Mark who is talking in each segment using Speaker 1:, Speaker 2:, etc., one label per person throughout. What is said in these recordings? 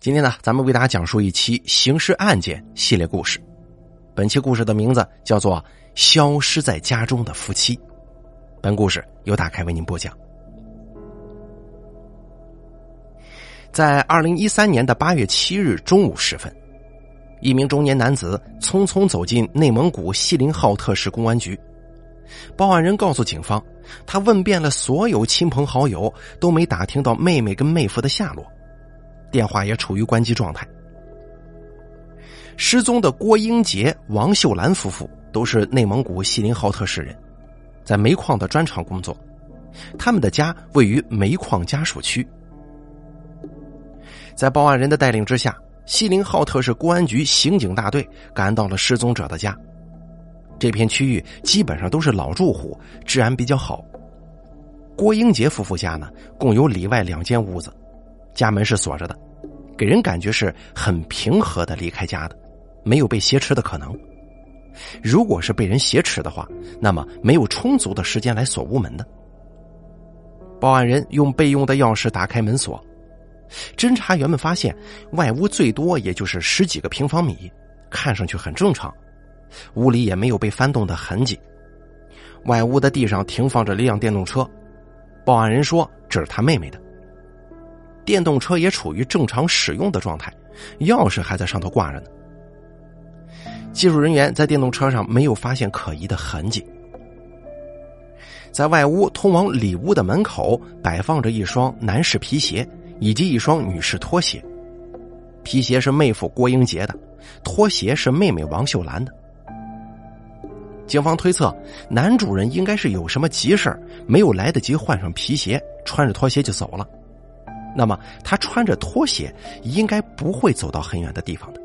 Speaker 1: 今天呢，咱们为大家讲述一期刑事案件系列故事。本期故事的名字叫做《消失在家中的夫妻》。本故事由打开为您播讲。在二零一三年的八月七日中午时分，一名中年男子匆匆走进内蒙古锡林浩特市公安局。报案人告诉警方，他问遍了所有亲朋好友，都没打听到妹妹跟妹夫的下落。电话也处于关机状态。失踪的郭英杰、王秀兰夫妇都是内蒙古锡林浩特市人，在煤矿的砖厂工作。他们的家位于煤矿家属区。在报案人的带领之下，锡林浩特市公安局刑警大队赶到了失踪者的家。这片区域基本上都是老住户，治安比较好。郭英杰夫妇家呢，共有里外两间屋子。家门是锁着的，给人感觉是很平和的离开家的，没有被挟持的可能。如果是被人挟持的话，那么没有充足的时间来锁屋门的。报案人用备用的钥匙打开门锁，侦查员们发现外屋最多也就是十几个平方米，看上去很正常，屋里也没有被翻动的痕迹。外屋的地上停放着一辆电动车，报案人说这是他妹妹的。电动车也处于正常使用的状态，钥匙还在上头挂着呢。技术人员在电动车上没有发现可疑的痕迹。在外屋通往里屋的门口摆放着一双男士皮鞋以及一双女士拖鞋，皮鞋是妹夫郭英杰的，拖鞋是妹妹王秀兰的。警方推测，男主人应该是有什么急事没有来得及换上皮鞋，穿着拖鞋就走了。那么，他穿着拖鞋，应该不会走到很远的地方的。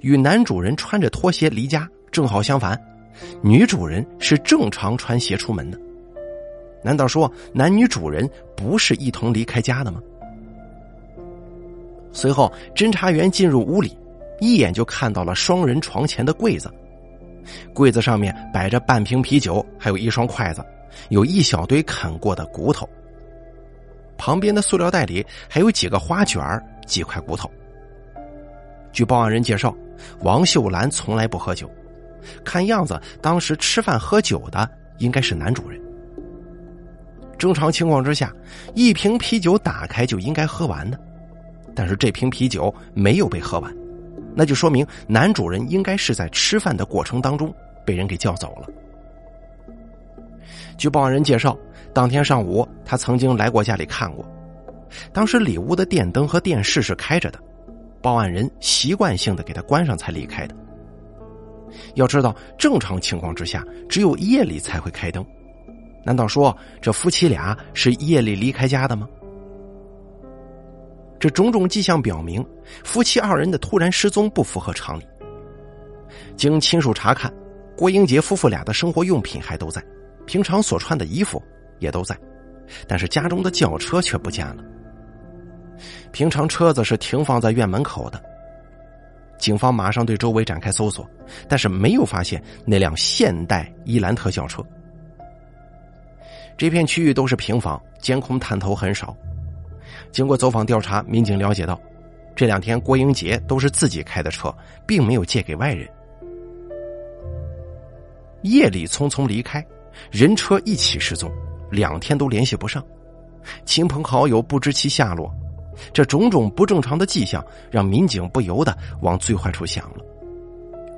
Speaker 1: 与男主人穿着拖鞋离家正好相反，女主人是正常穿鞋出门的。难道说男女主人不是一同离开家的吗？随后，侦查员进入屋里，一眼就看到了双人床前的柜子，柜子上面摆着半瓶啤酒，还有一双筷子，有一小堆啃过的骨头。旁边的塑料袋里还有几个花卷几块骨头。据报案人介绍，王秀兰从来不喝酒，看样子当时吃饭喝酒的应该是男主人。正常情况之下，一瓶啤酒打开就应该喝完的，但是这瓶啤酒没有被喝完，那就说明男主人应该是在吃饭的过程当中被人给叫走了。据报案人介绍。当天上午，他曾经来过家里看过，当时里屋的电灯和电视是开着的，报案人习惯性的给他关上才离开的。要知道，正常情况之下，只有夜里才会开灯，难道说这夫妻俩是夜里离开家的吗？这种种迹象表明，夫妻二人的突然失踪不符合常理。经亲属查看，郭英杰夫妇俩的生活用品还都在，平常所穿的衣服。也都在，但是家中的轿车却不见了。平常车子是停放在院门口的，警方马上对周围展开搜索，但是没有发现那辆现代伊兰特轿车。这片区域都是平房，监控探头很少。经过走访调查，民警了解到，这两天郭英杰都是自己开的车，并没有借给外人。夜里匆匆离开，人车一起失踪。两天都联系不上，亲朋好友不知其下落，这种种不正常的迹象让民警不由得往最坏处想了。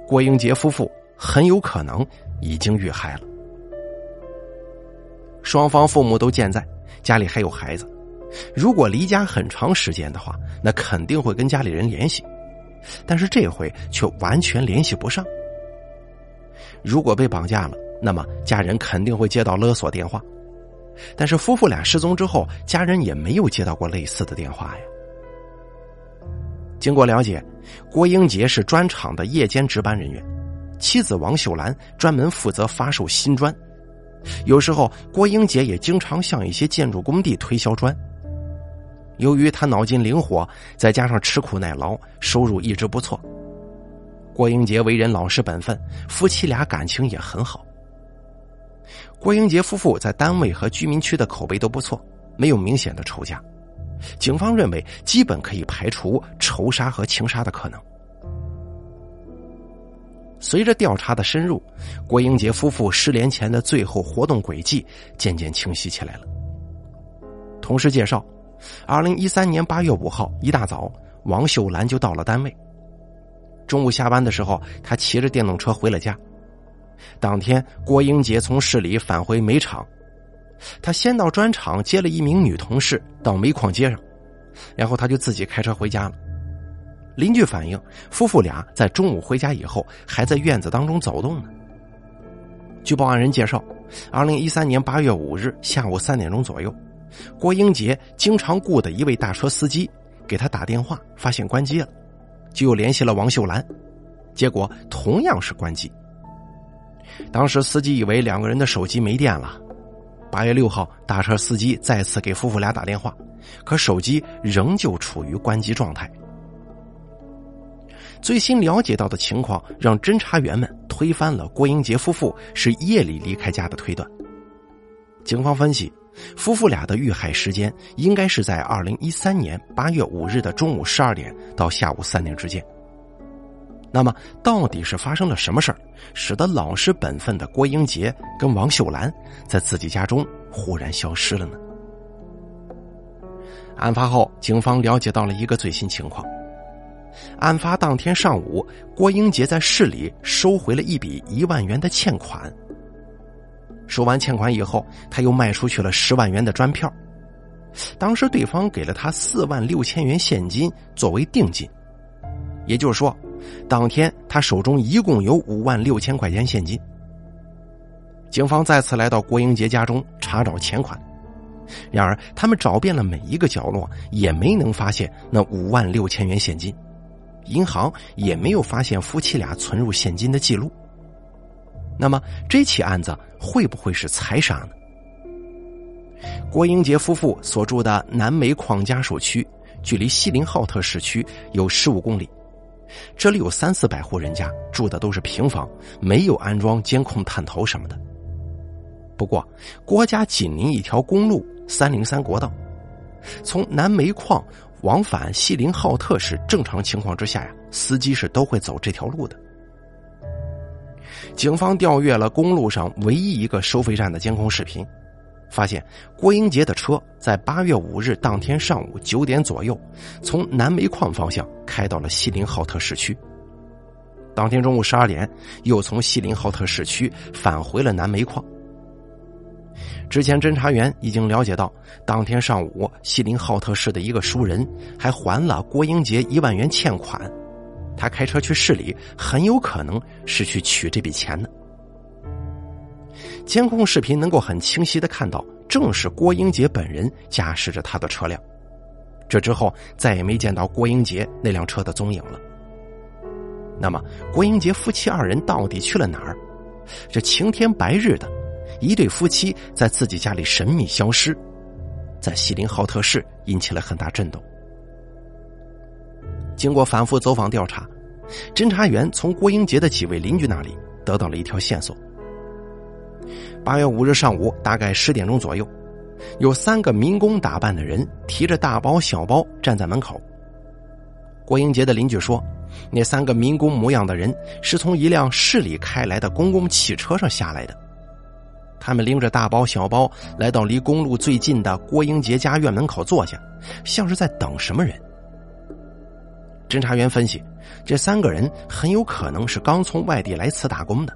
Speaker 1: 郭英杰夫妇很有可能已经遇害了。双方父母都健在，家里还有孩子，如果离家很长时间的话，那肯定会跟家里人联系，但是这回却完全联系不上。如果被绑架了，那么家人肯定会接到勒索电话。但是夫妇俩失踪之后，家人也没有接到过类似的电话呀。经过了解，郭英杰是砖厂的夜间值班人员，妻子王秀兰专门负责发售新砖。有时候，郭英杰也经常向一些建筑工地推销砖。由于他脑筋灵活，再加上吃苦耐劳，收入一直不错。郭英杰为人老实本分，夫妻俩感情也很好。郭英杰夫妇在单位和居民区的口碑都不错，没有明显的仇家。警方认为基本可以排除仇杀和情杀的可能。随着调查的深入，郭英杰夫妇失联前的最后活动轨迹渐渐清晰起来了。同事介绍，二零一三年八月五号一大早，王秀兰就到了单位。中午下班的时候，她骑着电动车回了家。当天，郭英杰从市里返回煤厂，他先到砖厂接了一名女同事到煤矿接上，然后他就自己开车回家了。邻居反映，夫妇俩在中午回家以后，还在院子当中走动呢。据报案人介绍，二零一三年八月五日下午三点钟左右，郭英杰经常雇的一位大车司机给他打电话，发现关机了，就又联系了王秀兰，结果同样是关机。当时司机以为两个人的手机没电了。八月六号，大车司机再次给夫妇俩打电话，可手机仍旧处于关机状态。最新了解到的情况让侦查员们推翻了郭英杰夫妇是夜里离开家的推断。警方分析，夫妇俩的遇害时间应该是在二零一三年八月五日的中午十二点到下午三点之间。那么，到底是发生了什么事儿，使得老实本分的郭英杰跟王秀兰在自己家中忽然消失了呢？案发后，警方了解到了一个最新情况。案发当天上午，郭英杰在市里收回了一笔一万元的欠款。收完欠款以后，他又卖出去了十万元的砖票。当时对方给了他四万六千元现金作为定金，也就是说，当天他手中一共有五万六千块钱现金。警方再次来到郭英杰家中查找钱款，然而他们找遍了每一个角落，也没能发现那五万六千元现金。银行也没有发现夫妻俩存入现金的记录。那么这起案子会不会是财杀呢？郭英杰夫妇所住的南煤矿家属区，距离锡林浩特市区有十五公里。这里有三四百户人家，住的都是平房，没有安装监控探头什么的。不过，郭家紧邻一条公路三零三国道，从南煤矿。往返锡林浩特市，正常情况之下呀，司机是都会走这条路的。警方调阅了公路上唯一一个收费站的监控视频，发现郭英杰的车在八月五日当天上午九点左右，从南煤矿方向开到了锡林浩特市区。当天中午十二点，又从锡林浩特市区返回了南煤矿。之前侦查员已经了解到，当天上午锡林浩特市的一个熟人还还了郭英杰一万元欠款，他开车去市里，很有可能是去取这笔钱的。监控视频能够很清晰的看到，正是郭英杰本人驾驶着他的车辆。这之后再也没见到郭英杰那辆车的踪影了。那么，郭英杰夫妻二人到底去了哪儿？这晴天白日的。一对夫妻在自己家里神秘消失，在锡林浩特市引起了很大震动。经过反复走访调查，侦查员从郭英杰的几位邻居那里得到了一条线索。八月五日上午大概十点钟左右，有三个民工打扮的人提着大包小包站在门口。郭英杰的邻居说，那三个民工模样的人是从一辆市里开来的公共汽车上下来的。他们拎着大包小包来到离公路最近的郭英杰家院门口坐下，像是在等什么人。侦查员分析，这三个人很有可能是刚从外地来此打工的。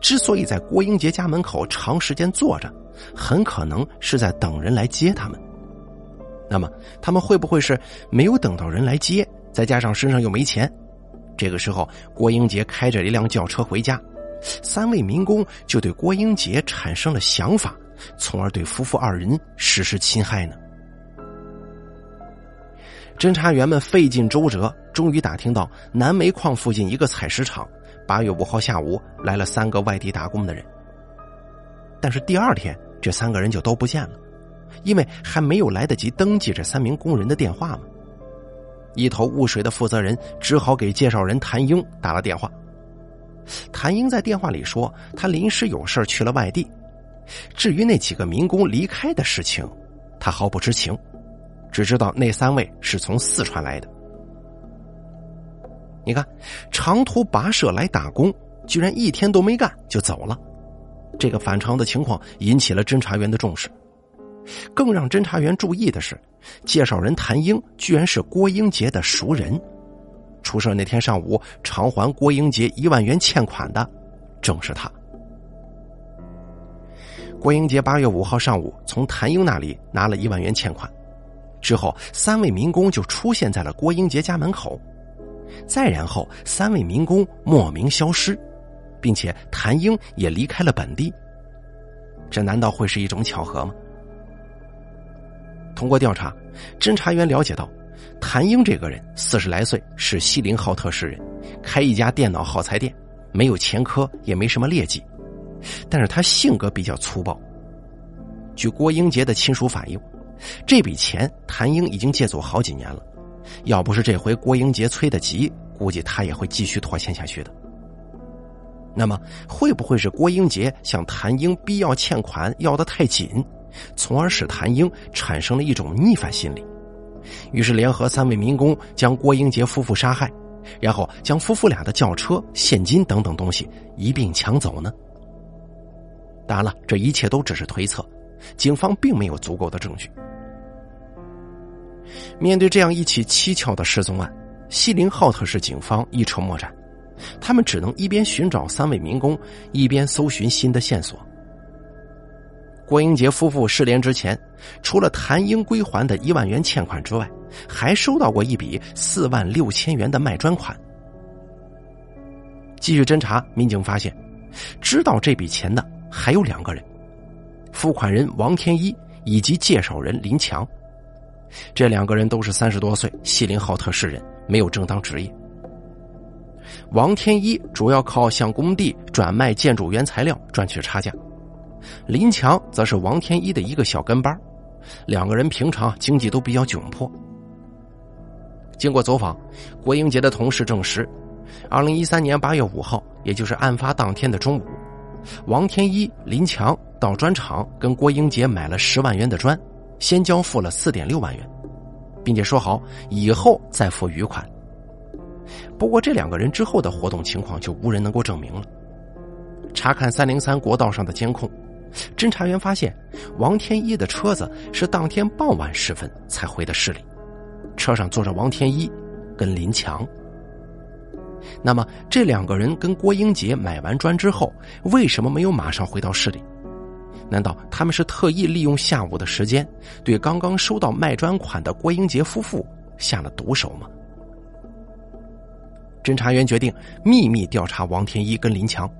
Speaker 1: 之所以在郭英杰家门口长时间坐着，很可能是在等人来接他们。那么，他们会不会是没有等到人来接，再加上身上又没钱？这个时候，郭英杰开着一辆轿车回家。三位民工就对郭英杰产生了想法，从而对夫妇二人实施侵害呢。侦查员们费尽周折，终于打听到南煤矿附近一个采石场，八月五号下午来了三个外地打工的人。但是第二天，这三个人就都不见了，因为还没有来得及登记这三名工人的电话嘛。一头雾水的负责人只好给介绍人谭英打了电话。谭英在电话里说，他临时有事去了外地。至于那几个民工离开的事情，他毫不知情，只知道那三位是从四川来的。你看，长途跋涉来打工，居然一天都没干就走了，这个反常的情况引起了侦查员的重视。更让侦查员注意的是，介绍人谭英居然是郭英杰的熟人。出事那天上午偿还郭英杰一万元欠款的，正是他。郭英杰八月五号上午从谭英那里拿了一万元欠款，之后三位民工就出现在了郭英杰家门口。再然后，三位民工莫名消失，并且谭英也离开了本地。这难道会是一种巧合吗？通过调查，侦查员了解到，谭英这个人四十来岁，是锡林浩特市人，开一家电脑耗材店，没有前科，也没什么劣迹，但是他性格比较粗暴。据郭英杰的亲属反映，这笔钱谭英已经借走好几年了。要不是这回郭英杰催得急，估计他也会继续拖欠下去的。那么，会不会是郭英杰向谭英逼要欠款要的太紧，从而使谭英产生了一种逆反心理，于是联合三位民工将郭英杰夫妇杀害，然后将夫妇俩的轿车、现金等等东西一并抢走呢？当然了，这一切都只是推测，警方并没有足够的证据。面对这样一起蹊跷的失踪案，锡林浩特市警方一筹莫展，他们只能一边寻找三位民工，一边搜寻新的线索。郭英杰夫妇失联之前，除了谭英归还的一万元欠款之外，还收到过一笔四万六千元的卖砖款。继续侦查，民警发现，知道这笔钱的还有两个人：付款人王天一以及介绍人林强。这两个人都是三十多岁，锡林浩特市人，没有正当职业。王天一主要靠向工地转卖建筑原材料赚取差价，林强则是王天一的一个小跟班，两个人平常经济都比较窘迫。经过走访，郭英杰的同事证实，二零一三年八月五号，也就是案发当天的中午，王天一、林强到砖厂跟郭英杰买了十万元的砖。先交付了四点六万元，并且说好以后再付余款。不过这两个人之后的活动情况就无人能够证明了。查看三零三国道上的监控，侦查员发现王天一的车子是当天傍晚时分才回的市里，车上坐着王天一跟林强。那么这两个人跟郭英杰买完砖之后，为什么没有马上回到市里？难道他们是特意利用下午的时间，对刚刚收到卖砖款的郭英杰夫妇下了毒手吗？侦查员决定秘密调查王天一跟林强，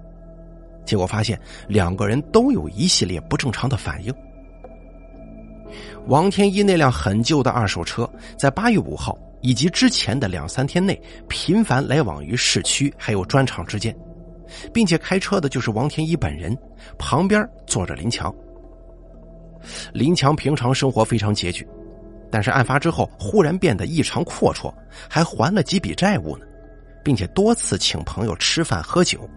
Speaker 1: 结果发现两个人都有一系列不正常的反应。王天一那辆很旧的二手车，在八月五号以及之前的两三天内，频繁来往于市区还有砖厂之间。并且开车的就是王天一本人，旁边坐着林强。林强平常生活非常拮据，但是案发之后忽然变得异常阔绰，还还了几笔债务呢，并且多次请朋友吃饭喝酒。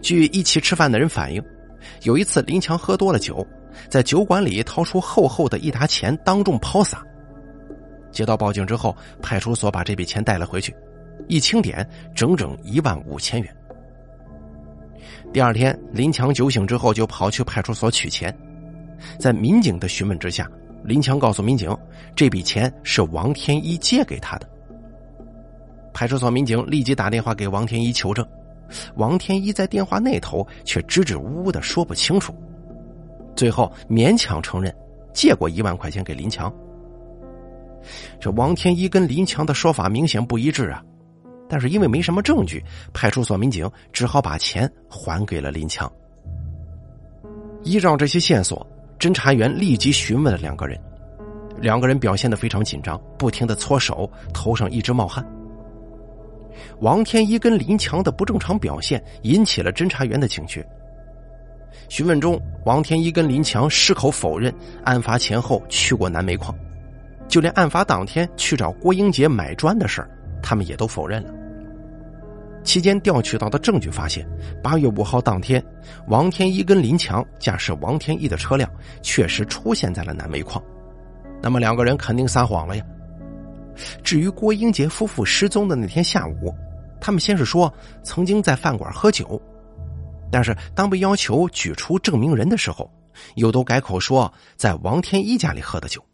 Speaker 1: 据一起吃饭的人反映，有一次林强喝多了酒，在酒馆里掏出厚厚的一沓钱当众抛洒。接到报警之后，派出所把这笔钱带了回去。一清点，整整一万五千元。第二天，林强酒醒之后就跑去派出所取钱，在民警的询问之下，林强告诉民警，这笔钱是王天一借给他的。派出所民警立即打电话给王天一求证，王天一在电话那头却支支吾吾的说不清楚，最后勉强承认借过一万块钱给林强。这王天一跟林强的说法明显不一致啊。但是因为没什么证据，派出所民警只好把钱还给了林强。依照这些线索，侦查员立即询问了两个人，两个人表现的非常紧张，不停的搓手，头上一直冒汗。王天一跟林强的不正常表现引起了侦查员的警觉。询问中，王天一跟林强矢口否认案发前后去过南煤矿，就连案发当天去找郭英杰买砖的事儿，他们也都否认了。期间调取到的证据发现，八月五号当天，王天一跟林强驾驶王天一的车辆确实出现在了南煤矿，那么两个人肯定撒谎了呀。至于郭英杰夫妇失踪的那天下午，他们先是说曾经在饭馆喝酒，但是当被要求举出证明人的时候，又都改口说在王天一家里喝的酒。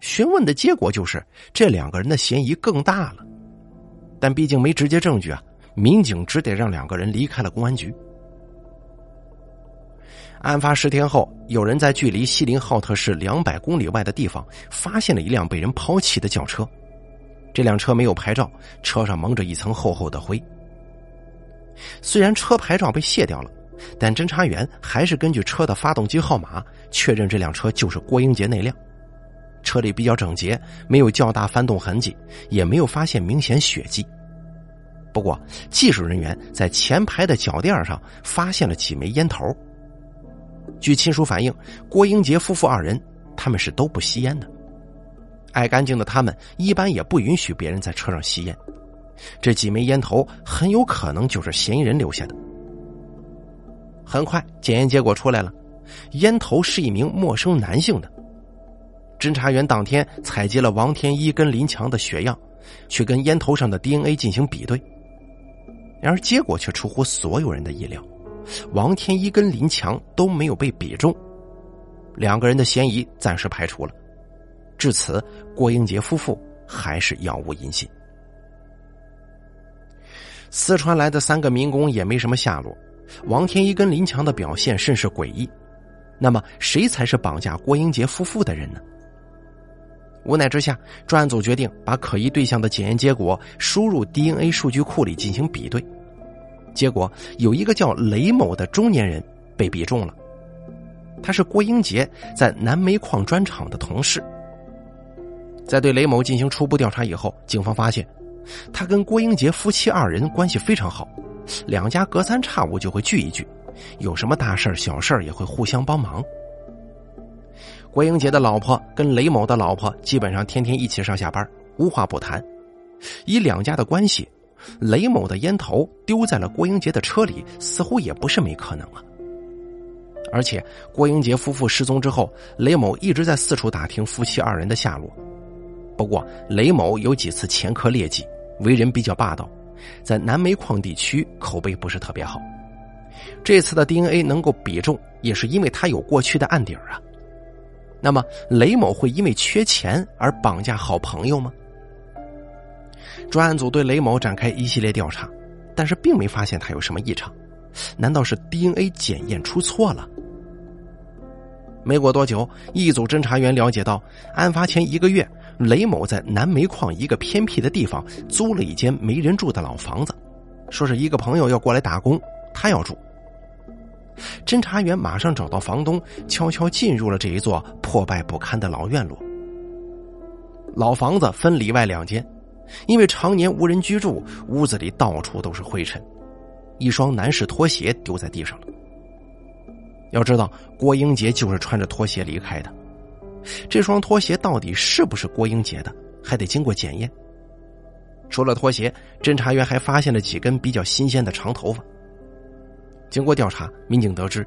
Speaker 1: 询问的结果就是这两个人的嫌疑更大了，但毕竟没直接证据啊，民警只得让两个人离开了公安局。案发十天后，有人在距离锡林浩特市两百公里外的地方发现了一辆被人抛弃的轿车。这辆车没有牌照，车上蒙着一层厚厚的灰。虽然车牌照被卸掉了，但侦查员还是根据车的发动机号码确认这辆车就是郭英杰那辆。车里比较整洁，没有较大翻动痕迹，也没有发现明显血迹。不过，技术人员在前排的脚垫上发现了几枚烟头。据亲属反映，郭英杰夫妇二人他们是都不吸烟的，爱干净的他们一般也不允许别人在车上吸烟。这几枚烟头很有可能就是嫌疑人留下的。很快，检验结果出来了，烟头是一名陌生男性的。侦查员当天采集了王天一跟林强的血样，去跟烟头上的 DNA 进行比对，然而结果却出乎所有人的意料。王天一跟林强都没有被比中，两个人的嫌疑暂时排除了。至此，郭英杰夫妇还是杳无音信。四川来的三个民工也没什么下落，王天一跟林强的表现甚是诡异。那么，谁才是绑架郭英杰夫妇的人呢？无奈之下，专案组决定把可疑对象的检验结果输入 DNA 数据库里进行比对。结果有一个叫雷某的中年人被比中了，他是郭英杰在南煤矿砖厂的同事。在对雷某进行初步调查以后，警方发现他跟郭英杰夫妻二人关系非常好，两家隔三差五就会聚一聚，有什么大事小事也会互相帮忙。郭英杰的老婆跟雷某的老婆基本上天天一起上下班，无话不谈。以两家的关系。雷某的烟头丢在了郭英杰的车里，似乎也不是没可能啊。而且郭英杰夫妇失踪之后，雷某一直在四处打听夫妻二人的下落。不过雷某有几次前科劣迹，为人比较霸道，在南煤矿地区口碑不是特别好。这次的 DNA 能够比中，也是因为他有过去的案底啊。那么雷某会因为缺钱而绑架好朋友吗？专案组对雷某展开一系列调查，但是并没发现他有什么异常。难道是 DNA 检验出错了？没过多久，一组侦查员了解到，案发前一个月，雷某在南煤矿一个偏僻的地方租了一间没人住的老房子，说是一个朋友要过来打工，他要住。侦查员马上找到房东，悄悄进入了这一座破败不堪的老院落。老房子分里外两间。因为常年无人居住，屋子里到处都是灰尘，一双男士拖鞋丢在地上了。要知道，郭英杰就是穿着拖鞋离开的。这双拖鞋到底是不是郭英杰的，还得经过检验。除了拖鞋，侦查员还发现了几根比较新鲜的长头发。经过调查，民警得知，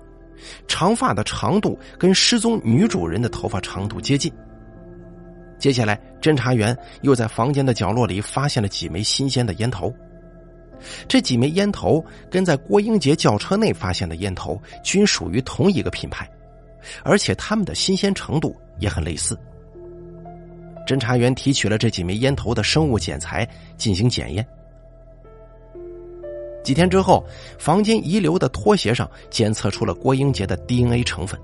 Speaker 1: 长发的长度跟失踪女主人的头发长度接近。接下来，侦查员又在房间的角落里发现了几枚新鲜的烟头。这几枚烟头跟在郭英杰轿车内发现的烟头均属于同一个品牌，而且它们的新鲜程度也很类似。侦查员提取了这几枚烟头的生物检材进行检验。几天之后，房间遗留的拖鞋上检测出了郭英杰的 DNA 成分，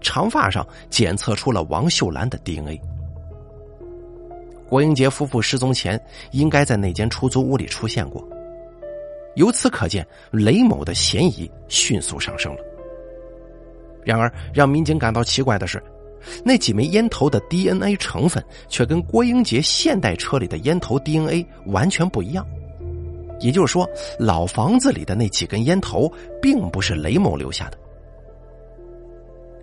Speaker 1: 长发上检测出了王秀兰的 DNA。郭英杰夫妇失踪前，应该在那间出租屋里出现过。由此可见，雷某的嫌疑迅速上升了。然而，让民警感到奇怪的是，那几枚烟头的 DNA 成分却跟郭英杰现代车里的烟头 DNA 完全不一样。也就是说，老房子里的那几根烟头并不是雷某留下的。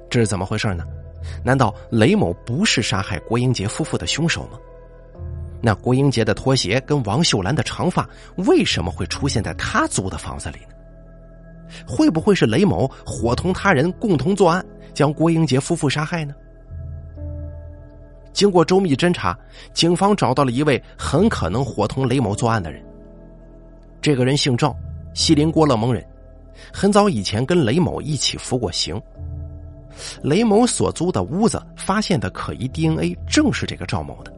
Speaker 1: 这是怎么回事呢？难道雷某不是杀害郭英杰夫妇的凶手吗？那郭英杰的拖鞋跟王秀兰的长发为什么会出现在他租的房子里呢？会不会是雷某伙同他人共同作案，将郭英杰夫妇杀害呢？经过周密侦查，警方找到了一位很可能伙同雷某作案的人。这个人姓赵，西林郭勒盟人，很早以前跟雷某一起服过刑。雷某所租的屋子发现的可疑 DNA 正是这个赵某的。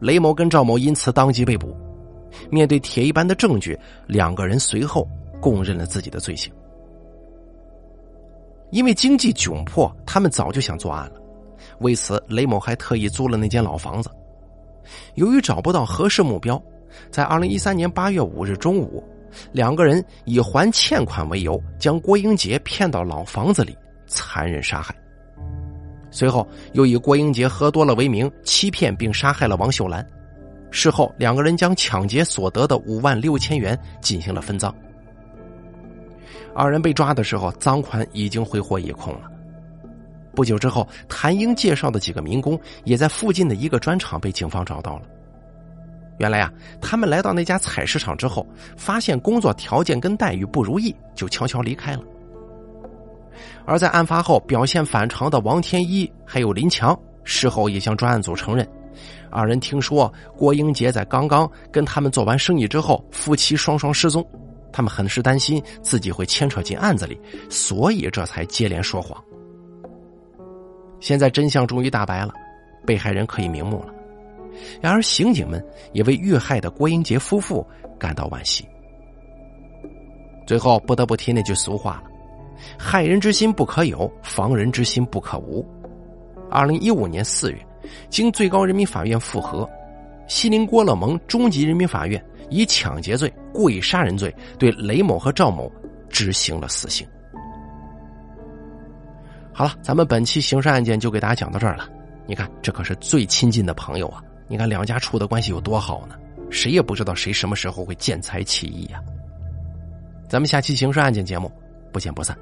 Speaker 1: 雷某跟赵某因此当即被捕。面对铁一般的证据，两个人随后供认了自己的罪行。因为经济窘迫，他们早就想作案了。为此，雷某还特意租了那间老房子。由于找不到合适目标，在二零一三年八月五日中午，两个人以还欠款为由，将郭英杰骗到老房子里，残忍杀害。随后，又以郭英杰喝多了为名，欺骗并杀害了王秀兰。事后，两个人将抢劫所得的五万六千元进行了分赃。二人被抓的时候，赃款已经挥霍一空了。不久之后，谭英介绍的几个民工也在附近的一个砖厂被警方找到了。原来啊，他们来到那家采石场之后，发现工作条件跟待遇不如意，就悄悄离开了。而在案发后表现反常的王天一还有林强，事后也向专案组承认，二人听说郭英杰在刚刚跟他们做完生意之后，夫妻双双失踪。他们很是担心自己会牵扯进案子里，所以这才接连说谎。现在真相终于大白了，被害人可以瞑目了。然而，刑警们也为遇害的郭英杰夫妇感到惋惜。最后，不得不提那句俗话了：“害人之心不可有，防人之心不可无。”二零一五年四月，经最高人民法院复核，西宁郭勒盟中级人民法院。以抢劫罪、故意杀人罪对雷某和赵某执行了死刑。好了，咱们本期刑事案件就给大家讲到这儿了。你看，这可是最亲近的朋友啊！你看两家处的关系有多好呢？谁也不知道谁什么时候会见财起意呀。咱们下期刑事案件节目不见不散。